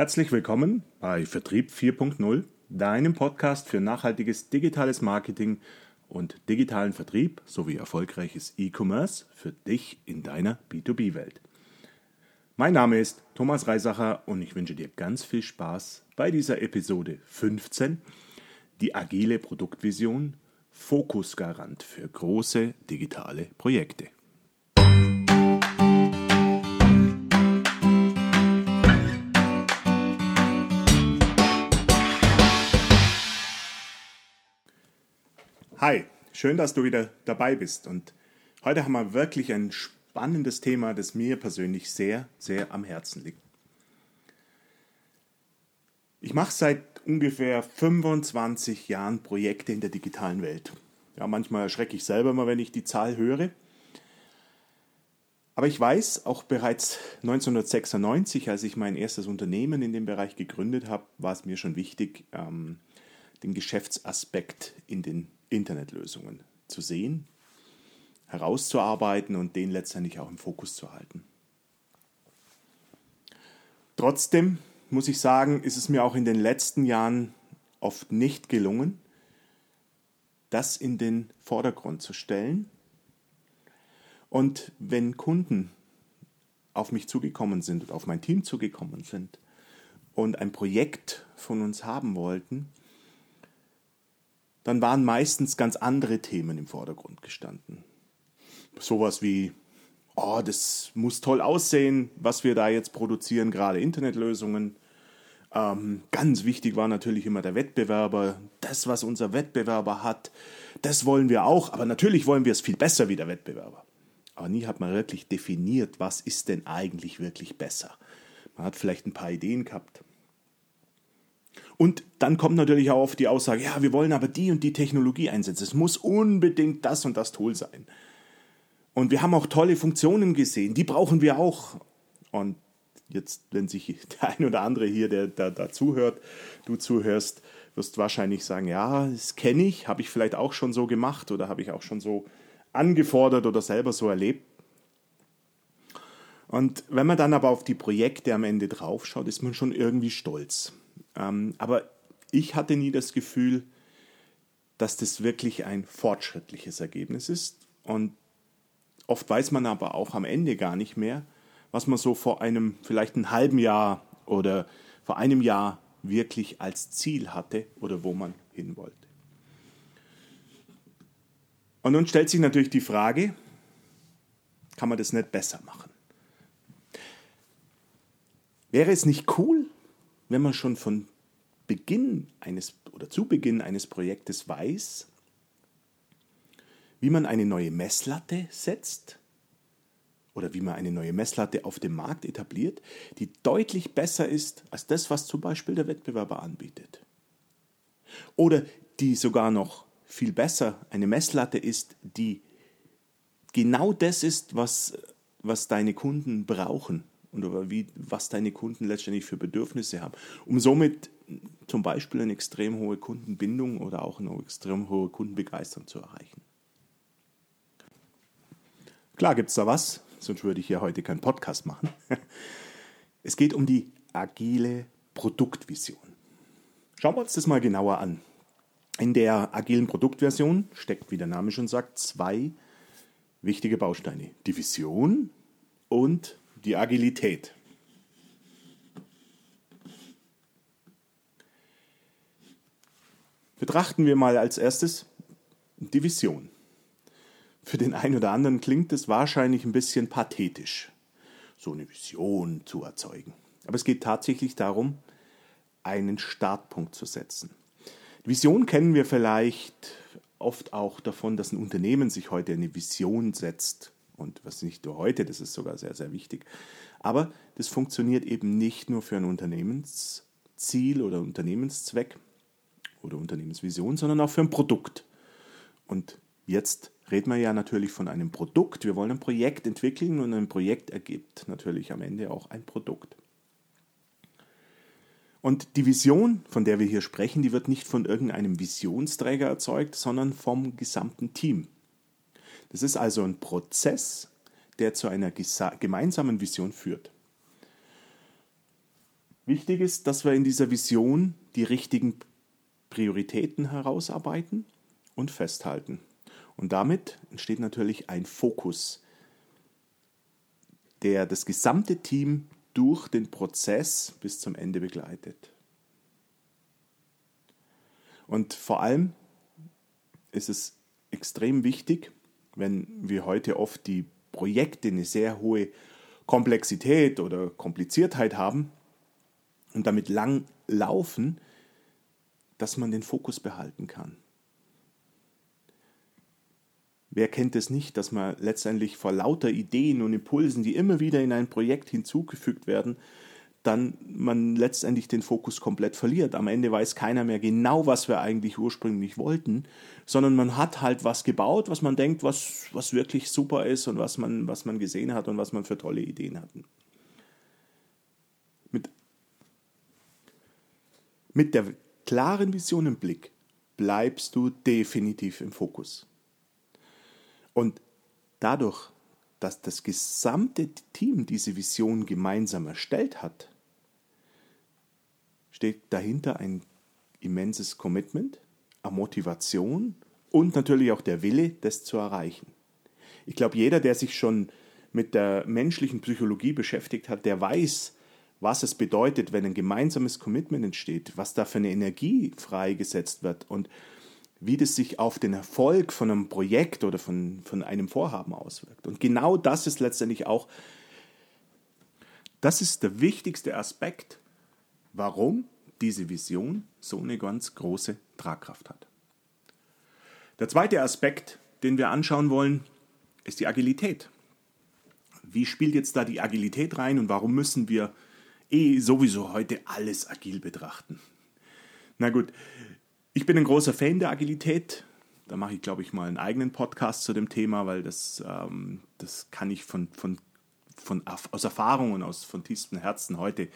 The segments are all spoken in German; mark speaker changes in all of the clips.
Speaker 1: Herzlich willkommen bei Vertrieb 4.0, deinem Podcast für nachhaltiges digitales Marketing und digitalen Vertrieb sowie erfolgreiches E-Commerce für dich in deiner B2B-Welt. Mein Name ist Thomas Reisacher und ich wünsche dir ganz viel Spaß bei dieser Episode 15, die agile Produktvision, Fokusgarant für große digitale Projekte. Hi, schön, dass du wieder dabei bist. Und heute haben wir wirklich ein spannendes Thema, das mir persönlich sehr, sehr am Herzen liegt. Ich mache seit ungefähr 25 Jahren Projekte in der digitalen Welt. Ja, manchmal erschrecke ich selber mal, wenn ich die Zahl höre. Aber ich weiß, auch bereits 1996, als ich mein erstes Unternehmen in dem Bereich gegründet habe, war es mir schon wichtig, ähm, den Geschäftsaspekt in den Internetlösungen zu sehen, herauszuarbeiten und den letztendlich auch im Fokus zu halten. Trotzdem muss ich sagen, ist es mir auch in den letzten Jahren oft nicht gelungen, das in den Vordergrund zu stellen. Und wenn Kunden auf mich zugekommen sind und auf mein Team zugekommen sind und ein Projekt von uns haben wollten, dann waren meistens ganz andere Themen im Vordergrund gestanden. Sowas wie, oh, das muss toll aussehen, was wir da jetzt produzieren, gerade Internetlösungen. Ähm, ganz wichtig war natürlich immer der Wettbewerber. Das, was unser Wettbewerber hat, das wollen wir auch, aber natürlich wollen wir es viel besser wie der Wettbewerber. Aber nie hat man wirklich definiert, was ist denn eigentlich wirklich besser. Man hat vielleicht ein paar Ideen gehabt. Und dann kommt natürlich auch oft die Aussage, ja, wir wollen aber die und die Technologie einsetzen. Es muss unbedingt das und das Tool sein. Und wir haben auch tolle Funktionen gesehen, die brauchen wir auch. Und jetzt, wenn sich der ein oder andere hier, der da, da zuhört, du zuhörst, wirst wahrscheinlich sagen, ja, das kenne ich, habe ich vielleicht auch schon so gemacht oder habe ich auch schon so angefordert oder selber so erlebt. Und wenn man dann aber auf die Projekte am Ende draufschaut, ist man schon irgendwie stolz. Ähm, aber ich hatte nie das Gefühl, dass das wirklich ein fortschrittliches Ergebnis ist. Und oft weiß man aber auch am Ende gar nicht mehr, was man so vor einem vielleicht ein halben Jahr oder vor einem Jahr wirklich als Ziel hatte oder wo man hin wollte. Und nun stellt sich natürlich die Frage, kann man das nicht besser machen? Wäre es nicht cool, wenn man schon von Beginn eines oder zu Beginn eines Projektes weiß, wie man eine neue Messlatte setzt oder wie man eine neue Messlatte auf dem Markt etabliert, die deutlich besser ist als das, was zum Beispiel der Wettbewerber anbietet. Oder die sogar noch viel besser eine Messlatte ist, die genau das ist, was, was deine Kunden brauchen und wie, was deine Kunden letztendlich für Bedürfnisse haben, um somit zum Beispiel eine extrem hohe Kundenbindung oder auch eine extrem hohe Kundenbegeisterung zu erreichen. Klar gibt es da was, sonst würde ich ja heute keinen Podcast machen. Es geht um die agile Produktvision. Schauen wir uns das mal genauer an. In der agilen Produktversion steckt, wie der Name schon sagt, zwei wichtige Bausteine. Die Vision und die Agilität. Betrachten wir mal als erstes die Vision. Für den einen oder anderen klingt es wahrscheinlich ein bisschen pathetisch, so eine Vision zu erzeugen. Aber es geht tatsächlich darum, einen Startpunkt zu setzen. Die Vision kennen wir vielleicht oft auch davon, dass ein Unternehmen sich heute eine Vision setzt und was nicht nur heute, das ist sogar sehr, sehr wichtig. Aber das funktioniert eben nicht nur für ein Unternehmensziel oder Unternehmenszweck oder Unternehmensvision, sondern auch für ein Produkt. Und jetzt reden wir ja natürlich von einem Produkt. Wir wollen ein Projekt entwickeln und ein Projekt ergibt natürlich am Ende auch ein Produkt. Und die Vision, von der wir hier sprechen, die wird nicht von irgendeinem Visionsträger erzeugt, sondern vom gesamten Team. Das ist also ein Prozess, der zu einer gemeinsamen Vision führt. Wichtig ist, dass wir in dieser Vision die richtigen Prioritäten herausarbeiten und festhalten. Und damit entsteht natürlich ein Fokus, der das gesamte Team durch den Prozess bis zum Ende begleitet. Und vor allem ist es extrem wichtig, wenn wir heute oft die Projekte eine sehr hohe Komplexität oder Kompliziertheit haben und damit lang laufen, dass man den Fokus behalten kann. Wer kennt es nicht, dass man letztendlich vor lauter Ideen und Impulsen, die immer wieder in ein Projekt hinzugefügt werden, dann man letztendlich den Fokus komplett verliert. Am Ende weiß keiner mehr genau, was wir eigentlich ursprünglich wollten, sondern man hat halt was gebaut, was man denkt, was, was wirklich super ist und was man, was man gesehen hat und was man für tolle Ideen hatten. Mit, mit der klaren Vision im Blick bleibst du definitiv im Fokus. Und dadurch, dass das gesamte Team diese Vision gemeinsam erstellt hat, steht dahinter ein immenses Commitment, eine Motivation und natürlich auch der Wille, das zu erreichen. Ich glaube, jeder, der sich schon mit der menschlichen Psychologie beschäftigt hat, der weiß, was es bedeutet, wenn ein gemeinsames Commitment entsteht, was da für eine Energie freigesetzt wird und wie das sich auf den Erfolg von einem Projekt oder von, von einem Vorhaben auswirkt. Und genau das ist letztendlich auch, das ist der wichtigste Aspekt, warum diese Vision so eine ganz große Tragkraft hat. Der zweite Aspekt, den wir anschauen wollen, ist die Agilität. Wie spielt jetzt da die Agilität rein und warum müssen wir eh sowieso heute alles agil betrachten? Na gut, ich bin ein großer Fan der Agilität. Da mache ich, glaube ich, mal einen eigenen Podcast zu dem Thema, weil das, ähm, das kann ich von, von, von, aus Erfahrung und aus von tiefstem Herzen heute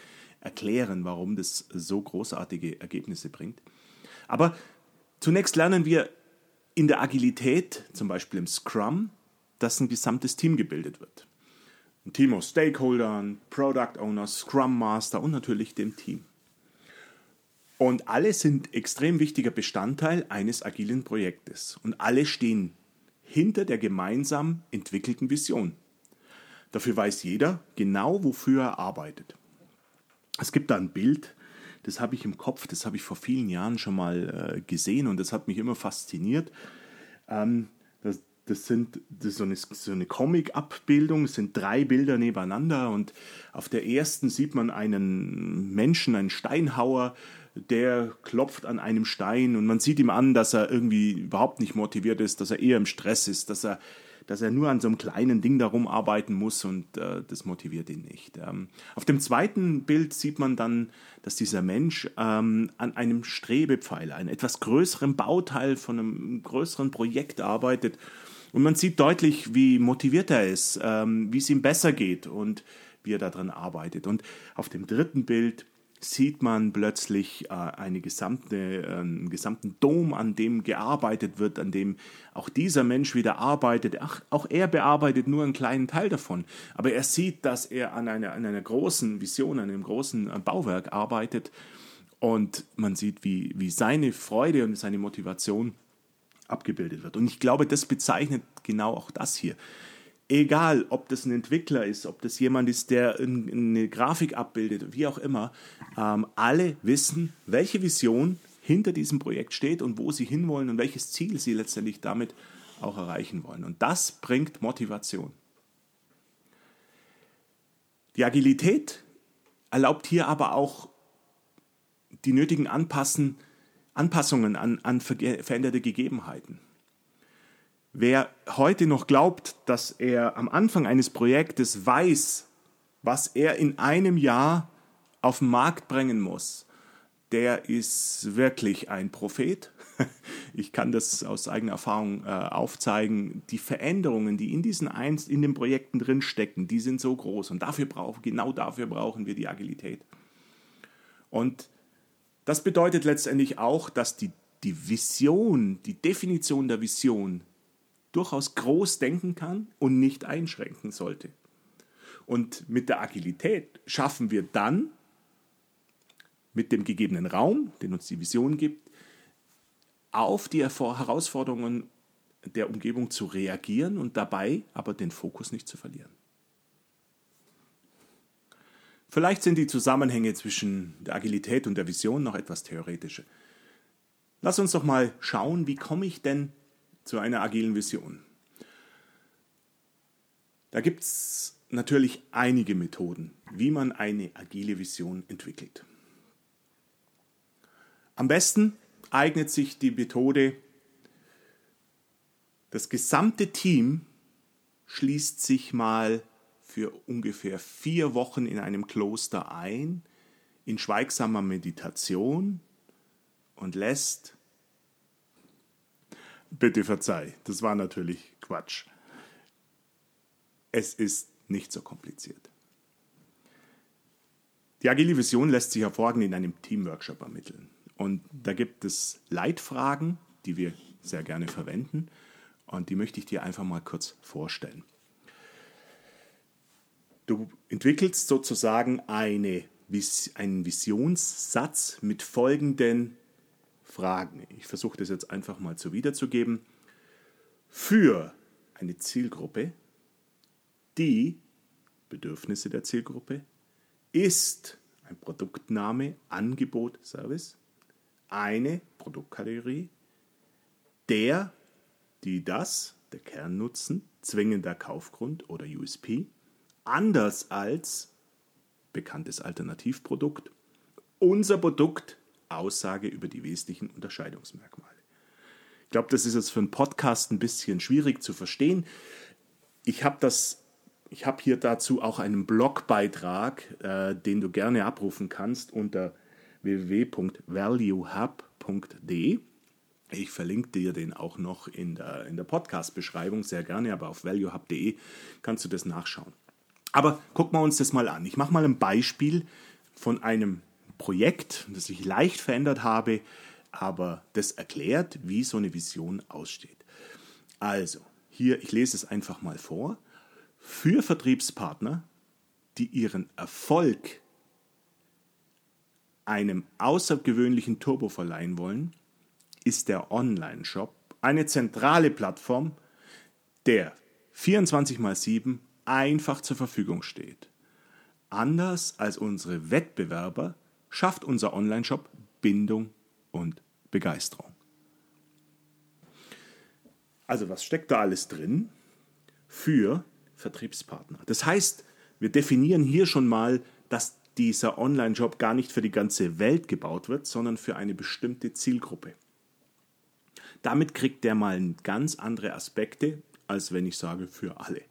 Speaker 1: erklären, warum das so großartige Ergebnisse bringt. Aber zunächst lernen wir in der Agilität, zum Beispiel im Scrum, dass ein gesamtes Team gebildet wird. Ein Team aus Stakeholdern, Product Owners, Scrum Master und natürlich dem Team. Und alle sind extrem wichtiger Bestandteil eines agilen Projektes. Und alle stehen hinter der gemeinsam entwickelten Vision. Dafür weiß jeder genau, wofür er arbeitet. Es gibt da ein Bild, das habe ich im Kopf, das habe ich vor vielen Jahren schon mal äh, gesehen und das hat mich immer fasziniert. Ähm, das, das, sind, das ist so eine, so eine Comic-Abbildung, es sind drei Bilder nebeneinander und auf der ersten sieht man einen Menschen, einen Steinhauer, der klopft an einem Stein und man sieht ihm an, dass er irgendwie überhaupt nicht motiviert ist, dass er eher im Stress ist, dass er, dass er nur an so einem kleinen Ding darum arbeiten muss und äh, das motiviert ihn nicht. Ähm, auf dem zweiten Bild sieht man dann, dass dieser Mensch ähm, an einem Strebepfeiler, einem etwas größeren Bauteil von einem größeren Projekt arbeitet und man sieht deutlich, wie motiviert er ist, ähm, wie es ihm besser geht und wie er daran arbeitet. Und auf dem dritten Bild sieht man plötzlich äh, eine gesamte, äh, einen gesamten Dom, an dem gearbeitet wird, an dem auch dieser Mensch wieder arbeitet. Ach, auch er bearbeitet nur einen kleinen Teil davon. Aber er sieht, dass er an einer, an einer großen Vision, an einem großen äh, Bauwerk arbeitet. Und man sieht, wie, wie seine Freude und seine Motivation abgebildet wird. Und ich glaube, das bezeichnet genau auch das hier egal ob das ein Entwickler ist, ob das jemand ist, der eine Grafik abbildet, wie auch immer, ähm, alle wissen, welche Vision hinter diesem Projekt steht und wo sie hinwollen und welches Ziel sie letztendlich damit auch erreichen wollen. Und das bringt Motivation. Die Agilität erlaubt hier aber auch die nötigen Anpassen, Anpassungen an, an veränderte Gegebenheiten. Wer heute noch glaubt, dass er am Anfang eines Projektes weiß, was er in einem Jahr auf den Markt bringen muss, der ist wirklich ein Prophet. Ich kann das aus eigener Erfahrung äh, aufzeigen. Die Veränderungen, die in diesen Einst in den Projekten drin stecken, die sind so groß und dafür brauchen genau dafür brauchen wir die Agilität. Und das bedeutet letztendlich auch, dass die, die Vision, die Definition der Vision durchaus groß denken kann und nicht einschränken sollte. Und mit der Agilität schaffen wir dann mit dem gegebenen Raum, den uns die Vision gibt, auf die Herausforderungen der Umgebung zu reagieren und dabei aber den Fokus nicht zu verlieren. Vielleicht sind die Zusammenhänge zwischen der Agilität und der Vision noch etwas theoretische. Lass uns doch mal schauen, wie komme ich denn zu einer agilen Vision? Da gibt es natürlich einige Methoden, wie man eine agile Vision entwickelt. Am besten eignet sich die Methode, das gesamte Team schließt sich mal für ungefähr vier Wochen in einem Kloster ein, in schweigsamer Meditation und lässt. Bitte verzeih, das war natürlich Quatsch. Es ist nicht so kompliziert. Die agile Vision lässt sich hervorragend in einem Teamworkshop ermitteln. Und da gibt es Leitfragen, die wir sehr gerne verwenden. Und die möchte ich dir einfach mal kurz vorstellen. Du entwickelst sozusagen eine, einen Visionssatz mit folgenden Fragen. Ich versuche das jetzt einfach mal so wiederzugeben. Für eine Zielgruppe, die Bedürfnisse der Zielgruppe ist ein Produktname, Angebot, Service, eine Produktkategorie, der, die das, der Kernnutzen, zwingender Kaufgrund oder USP, anders als bekanntes Alternativprodukt, unser Produkt, Aussage über die wesentlichen Unterscheidungsmerkmale. Ich glaube, das ist jetzt für einen Podcast ein bisschen schwierig zu verstehen. Ich habe das ich habe hier dazu auch einen Blogbeitrag, äh, den du gerne abrufen kannst unter www.valuehub.de. Ich verlinke dir den auch noch in der, in der Podcast-Beschreibung sehr gerne, aber auf valuehub.de kannst du das nachschauen. Aber gucken wir uns das mal an. Ich mache mal ein Beispiel von einem Projekt, das ich leicht verändert habe, aber das erklärt, wie so eine Vision aussteht. Also, hier, ich lese es einfach mal vor. Für Vertriebspartner, die ihren Erfolg einem außergewöhnlichen Turbo verleihen wollen, ist der Online-Shop eine zentrale Plattform, der 24 x 7 einfach zur Verfügung steht. Anders als unsere Wettbewerber schafft unser Online-Shop Bindung und Begeisterung. Also was steckt da alles drin? Für Vertriebspartner. Das heißt, wir definieren hier schon mal, dass dieser Online-Job gar nicht für die ganze Welt gebaut wird, sondern für eine bestimmte Zielgruppe. Damit kriegt der mal ganz andere Aspekte, als wenn ich sage für alle.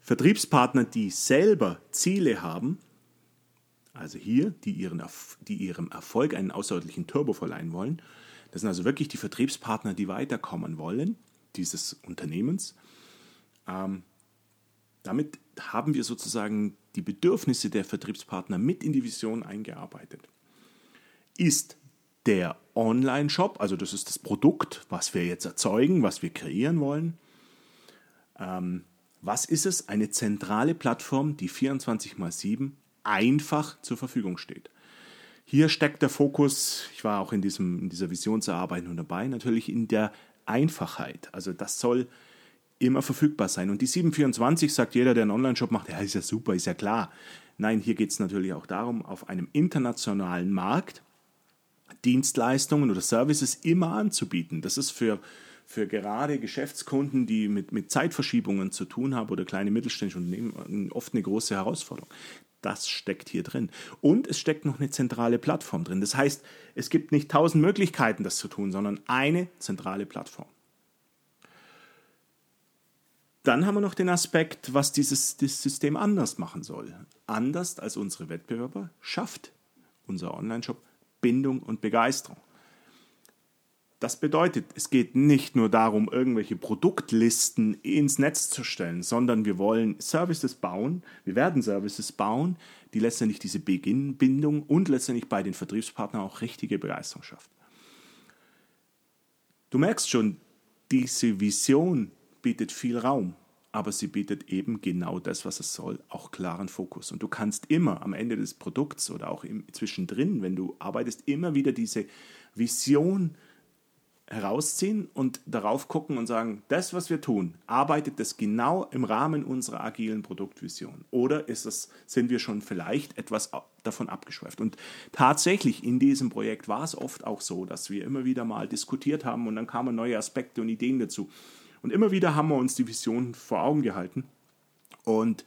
Speaker 1: Vertriebspartner, die selber Ziele haben, also hier, die, ihren, die ihrem Erfolg einen außerordentlichen Turbo verleihen wollen, das sind also wirklich die Vertriebspartner, die weiterkommen wollen, dieses Unternehmens. Ähm, damit haben wir sozusagen die Bedürfnisse der Vertriebspartner mit in die Vision eingearbeitet. Ist der Online-Shop, also das ist das Produkt, was wir jetzt erzeugen, was wir kreieren wollen, ähm, was ist es? Eine zentrale Plattform, die 24 x 7 einfach zur Verfügung steht. Hier steckt der Fokus, ich war auch in, diesem, in dieser Visionserarbeitung dabei, natürlich in der Einfachheit. Also das soll immer verfügbar sein. Und die 724 sagt jeder, der einen Online-Shop macht, ja, ist ja super, ist ja klar. Nein, hier geht es natürlich auch darum, auf einem internationalen Markt Dienstleistungen oder Services immer anzubieten. Das ist für, für gerade Geschäftskunden, die mit, mit Zeitverschiebungen zu tun haben oder kleine mittelständische Unternehmen, oft eine große Herausforderung. Das steckt hier drin. Und es steckt noch eine zentrale Plattform drin. Das heißt, es gibt nicht tausend Möglichkeiten, das zu tun, sondern eine zentrale Plattform. Dann haben wir noch den Aspekt, was dieses, dieses System anders machen soll. Anders als unsere Wettbewerber schafft unser Online-Shop Bindung und Begeisterung. Das bedeutet, es geht nicht nur darum, irgendwelche Produktlisten ins Netz zu stellen, sondern wir wollen Services bauen, wir werden Services bauen, die letztendlich diese Beginnbindung und letztendlich bei den Vertriebspartnern auch richtige Begeisterung schafft. Du merkst schon, diese Vision bietet viel Raum. aber sie bietet eben genau das, was es soll, auch klaren Fokus. Und du kannst immer am Ende des Produkts oder auch im, zwischendrin, wenn du arbeitest, immer wieder diese Vision herausziehen und darauf gucken und sagen, das, was wir tun, arbeitet das genau im Rahmen unserer agilen Produktvision? Oder ist es, sind wir schon vielleicht etwas davon abgeschweift? Und tatsächlich in diesem Projekt war es oft auch so, dass wir immer wieder mal diskutiert haben und dann kamen neue Aspekte und Ideen dazu. Und immer wieder haben wir uns die Vision vor Augen gehalten und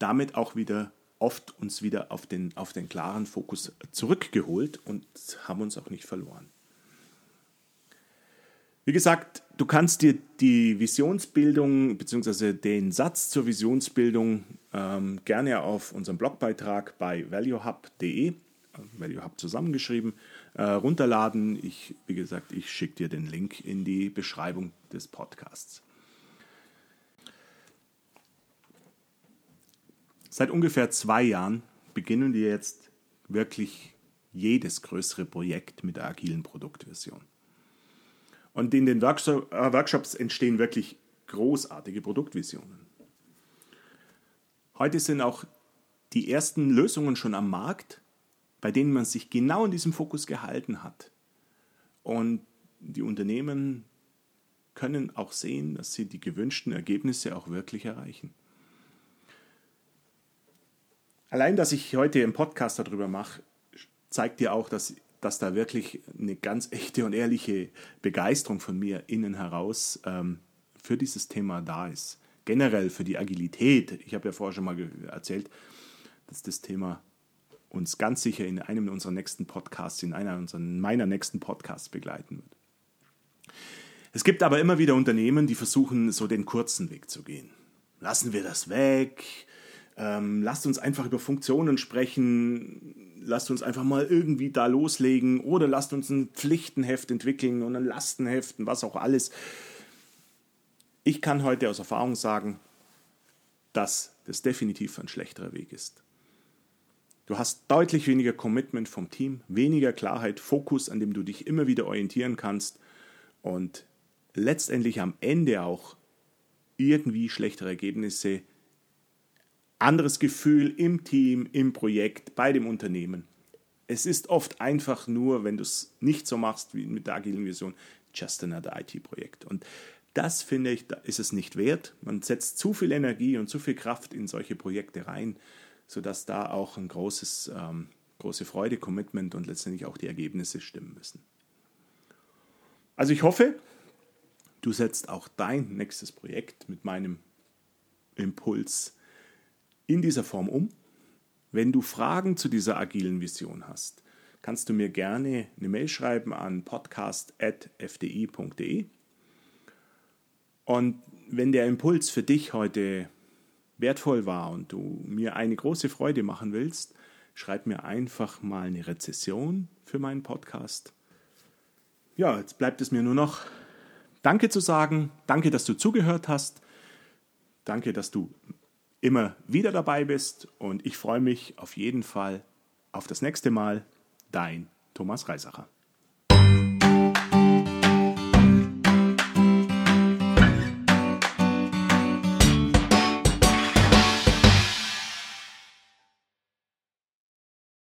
Speaker 1: damit auch wieder oft uns wieder auf den, auf den klaren Fokus zurückgeholt und haben uns auch nicht verloren. Wie gesagt, du kannst dir die Visionsbildung bzw. den Satz zur Visionsbildung ähm, gerne auf unserem Blogbeitrag bei valuehub.de, valuehub zusammengeschrieben, äh, runterladen. Ich, wie gesagt, ich schicke dir den Link in die Beschreibung des Podcasts. Seit ungefähr zwei Jahren beginnen wir jetzt wirklich jedes größere Projekt mit der agilen Produktversion. Und in den äh, Workshops entstehen wirklich großartige Produktvisionen. Heute sind auch die ersten Lösungen schon am Markt, bei denen man sich genau in diesem Fokus gehalten hat. Und die Unternehmen können auch sehen, dass sie die gewünschten Ergebnisse auch wirklich erreichen. Allein, dass ich heute einen Podcast darüber mache, zeigt dir auch, dass dass da wirklich eine ganz echte und ehrliche Begeisterung von mir innen heraus ähm, für dieses Thema da ist. Generell für die Agilität. Ich habe ja vorher schon mal erzählt, dass das Thema uns ganz sicher in einem unserer nächsten Podcasts, in einer unserer, meiner nächsten Podcasts begleiten wird. Es gibt aber immer wieder Unternehmen, die versuchen, so den kurzen Weg zu gehen. Lassen wir das weg, ähm, lasst uns einfach über Funktionen sprechen, lasst uns einfach mal irgendwie da loslegen oder lasst uns ein Pflichtenheft entwickeln und ein Lastenheft und was auch alles. Ich kann heute aus Erfahrung sagen, dass das definitiv ein schlechterer Weg ist. Du hast deutlich weniger Commitment vom Team, weniger Klarheit, Fokus, an dem du dich immer wieder orientieren kannst und letztendlich am Ende auch irgendwie schlechtere Ergebnisse anderes Gefühl im Team, im Projekt, bei dem Unternehmen. Es ist oft einfach nur, wenn du es nicht so machst wie mit der agilen Vision, just another IT-Projekt. Und das finde ich, ist es nicht wert. Man setzt zu viel Energie und zu viel Kraft in solche Projekte rein, sodass da auch ein großes, ähm, große Freude, Commitment und letztendlich auch die Ergebnisse stimmen müssen. Also ich hoffe, du setzt auch dein nächstes Projekt mit meinem Impuls in dieser Form um. Wenn du Fragen zu dieser agilen Vision hast, kannst du mir gerne eine Mail schreiben an podcast.fdi.de. Und wenn der Impuls für dich heute wertvoll war und du mir eine große Freude machen willst, schreib mir einfach mal eine Rezession für meinen Podcast. Ja, jetzt bleibt es mir nur noch Danke zu sagen. Danke, dass du zugehört hast. Danke, dass du immer wieder dabei bist und ich freue mich auf jeden Fall auf das nächste Mal. Dein Thomas Reisacher.